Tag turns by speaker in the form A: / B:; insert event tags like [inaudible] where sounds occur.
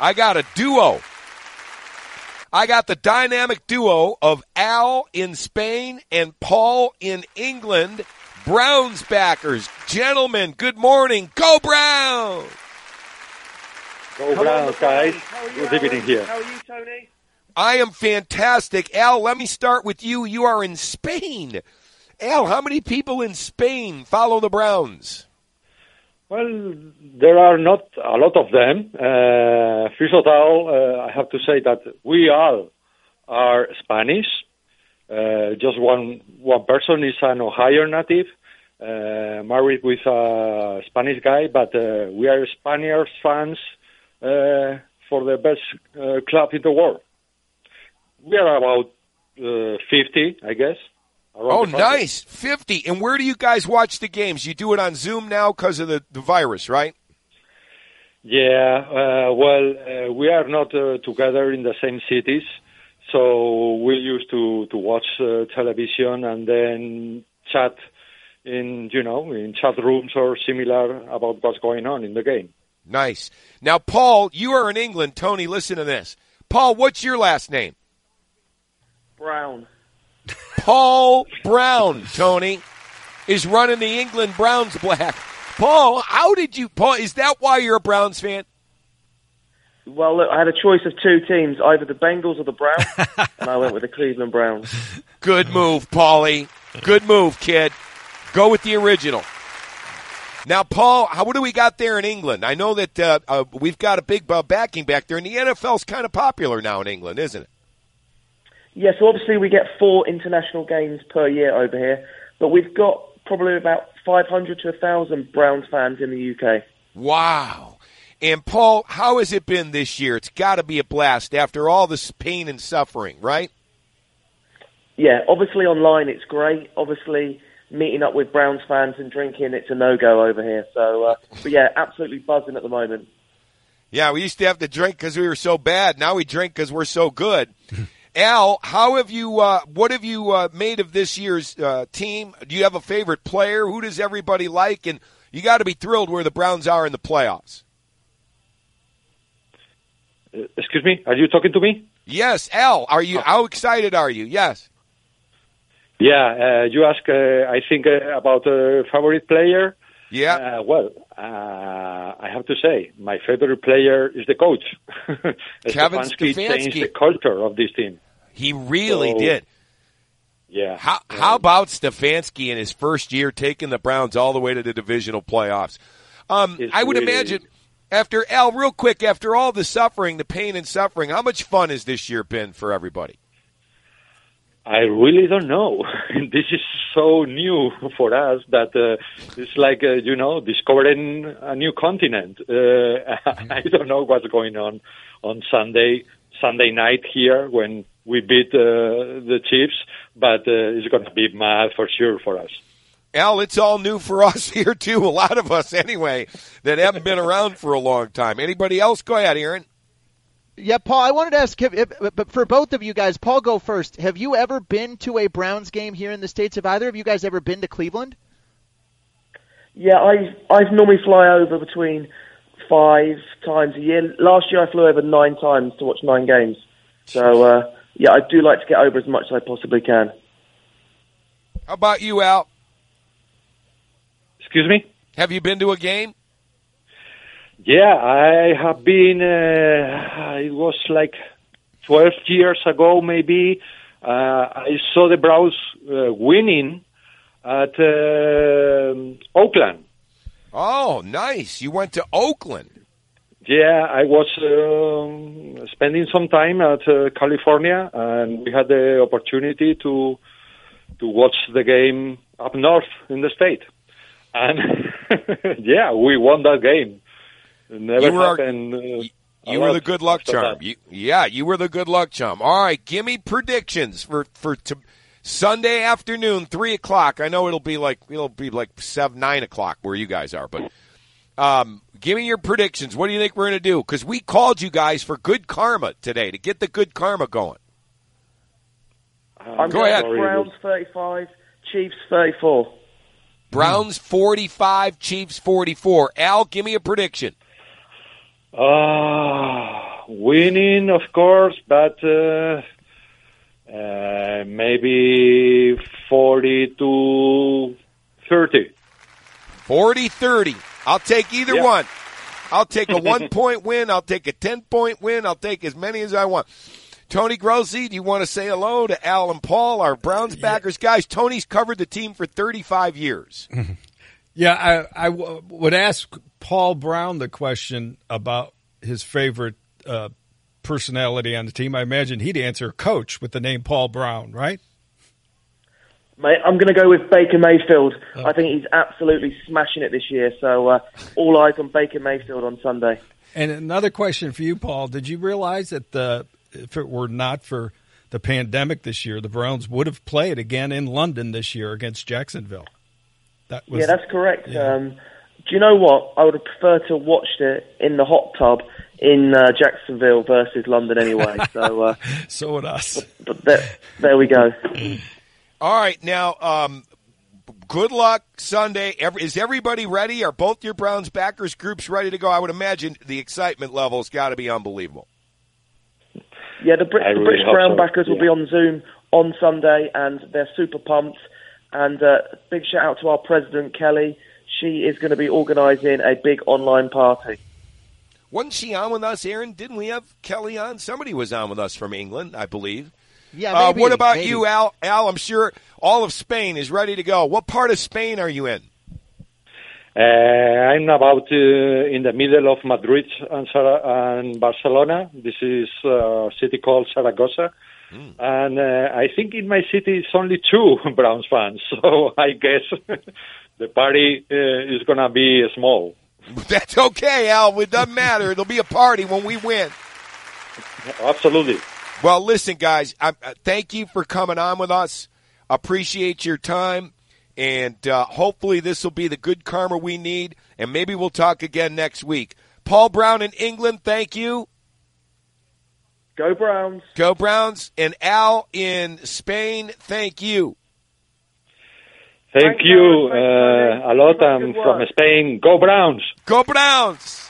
A: I got a duo. I got the dynamic duo of Al in Spain and Paul in England. Browns backers. Gentlemen, good morning. Go Browns!
B: Go Browns, guys. Good evening here.
C: How are you, Tony?
A: I am fantastic. Al, let me start with you. You are in Spain. Al, how many people in Spain follow the Browns?
B: Well, there are not a lot of them. Uh, first of all, uh, I have to say that we all are Spanish. Uh, just one one person is an Ohio native, uh, married with a Spanish guy, but uh, we are Spaniards fans uh, for the best uh, club in the world. We are about uh, 50, I guess. Around
A: Oh, nice. 50. And where do you guys watch the games? You do it on Zoom now because of the, the virus, right?
B: Yeah, uh, well, uh, we are not uh, together in the same cities, so we used to to watch uh, television and then chat in you know in chat rooms or similar about what's going on in the game.
A: Nice. Now, Paul, you are in England. Tony, listen to this. Paul, what's your last name?
C: Brown.
A: Paul Brown, Tony, is running the England Browns black. Paul, how did you, Paul, is that why you're a Browns fan?
C: Well, look, I had a choice of two teams, either the Bengals or the Browns, [laughs] and I went with the Cleveland Browns.
A: Good move, Paulie. Good move, kid. Go with the original. Now, Paul, how, what do we got there in England? I know that uh, uh, we've got a big uh, backing back there, and the NFL's kind of popular now in England, isn't it?
C: Yeah, so obviously we get four international games per year over here, but we've got probably about 500 to 1,000 Browns fans in the UK.
A: Wow. And Paul, how has it been this year? It's got to be a blast after all this pain and suffering, right?
C: Yeah, obviously online it's great. Obviously meeting up with Browns fans and drinking, it's a no-go over here. So, uh, but yeah, absolutely buzzing at the moment.
A: Yeah, we used to have to drink because we were so bad. Now we drink because we're so good. [laughs] Al, how have you? Uh, what have you uh, made of this year's uh, team? Do you have a favorite player? Who does everybody like? And you got to be thrilled where the Browns are in the playoffs.
B: Uh, excuse me, are you talking to me?
A: Yes, Al, are you? How excited are you? Yes.
B: Yeah, uh, you ask. Uh, I think uh, about a favorite player.
A: Yeah.
B: Uh, well, uh, I have to say, my favorite player is the coach. [laughs]
A: Kevin
B: Stefanski changed the culture of this team.
A: He really
B: So-
A: did.
B: Yeah.
A: How how about Stefanski in his first year taking the Browns all the way to the divisional playoffs? Um, I would
B: really-
A: imagine after Al, real quick, after all the suffering, the pain and suffering, how much fun has this year been for everybody?
B: I really don't know. [laughs] this is so new for us that uh, it's like uh, you know discovering a new continent. Uh, [laughs] I don't know what's going on on Sunday Sunday night here when we beat uh, the Chiefs, but uh, it's going to be mad for sure for us.
A: Al, it's all new for [laughs] us here too. A lot of us, anyway, that haven't been around for a long time. Anybody else? Go ahead, Aaron.
D: Yeah, Paul, I wanted to ask, if, if, but for both of you guys, Paul, go first. Have you ever been to a Browns game here in the States? Have either of you guys ever been to Cleveland?
C: Yeah, I I normally fly over between five times a year. Last year I flew over nine times to watch nine games. So uh, yeah, I do like to get over as much as I possibly can.
A: How about you, Al?
B: Excuse me.
A: Have you been to a game?
B: Yeah, I have been. Uh, it was like 12 years ago, maybe. Uh, I saw the Browns uh, winning at um Oakland.
A: Oh, nice. You went to Oakland.
B: Yeah, I was um, spending some time at uh, California, and we had the opportunity to to watch the game up north in the state. And [laughs] yeah, we won that game. It never
A: You our-
B: happened. uh,
A: You, you were the good luck charm. You, yeah, you were the good luck charm. All right, give me predictions for for to, Sunday afternoon, three o'clock. I know it'll be like it'll be like seven, nine o'clock where you guys are, but um, give me your predictions. What do you think we're going to do? Because we called you guys for good karma today to get the good karma going.
C: I'm
A: Go
C: going
A: ahead.
C: Browns 35, Chiefs 34.
A: Browns forty-five, Chiefs forty-four. Al, give me a prediction.
B: Ah, winning, of course, but uh, uh, maybe 40 to 30.
A: 40 30. I'll take either
B: Yeah.
A: one. I'll take a [laughs] one point win. I'll take a 10 point win. I'll take as many as I want. Tony Grossi, do you want to say hello to Al and Paul, our Browns backers? Guys, Tony's covered the team for 35 years. [laughs]
E: Yeah, I, I w- would ask Paul Brown the question about his favorite uh, personality on the team. I imagine he'd answer coach with the name Paul Brown, right?
C: Mate, I'm going to go with Baker Mayfield. I think he's absolutely smashing it this year. So uh, all eyes on Baker Mayfield on Sunday.
E: And another question for you, Paul. Did you realize that the if it were not for the pandemic this year, the Browns would have played again in London this year against Jacksonville? That was
C: yeah, that's correct.
E: yeah.
C: Um, do you know what? I would have preferred to have watched it in the hot tub in uh, Jacksonville versus London anyway. so, uh, [laughs]
E: so would us.
C: but there, there we go. [laughs]
A: All right, now, um, good luck Sunday. Every, is everybody ready? Are both your Browns backers groups ready to go? I would imagine the excitement level's got to be unbelievable.
C: Yeah, the, Brit-
B: I
C: the British
B: hope
C: Brown
B: so,
C: backers will be on Zoom on Sunday, and they're super pumped. And uh, big shout out to our president Kelly. She is going to be organising a big online party.
A: Wasn't she on with us, Aaron? Didn't we have Kelly on? Somebody was on with us from England, I believe.
D: Yeah,
A: Uh,
D: maybe,
A: what about
D: maybe.
A: you, Al? Al, I'm sure all of Spain is ready to go. What part of Spain are you in?
B: Uh, I'm about uh, in the middle of Madrid and, Sara- and Barcelona. This is a city called Zaragoza. And uh, I think in my city it's only two [laughs] Browns fans, [laughs] so I guess [laughs] the party uh, is going to be small.
A: That's okay, Al. It doesn't matter. It'll be a party when we win.
B: Absolutely.
A: Well, listen, guys. I, uh, thank you for coming on with us. Appreciate your time, and uh, hopefully this will be the good karma we need. And maybe we'll talk again next week. Paul Brown in England, thank you.
C: Go Browns!
A: Go Browns. And Al in Spain, thank you.
B: Thank
C: Thanks,
B: you uh, a lot.
C: Tony.
B: I'm
C: Keep up the good
B: from. Spain. Go Browns!
A: Go Browns.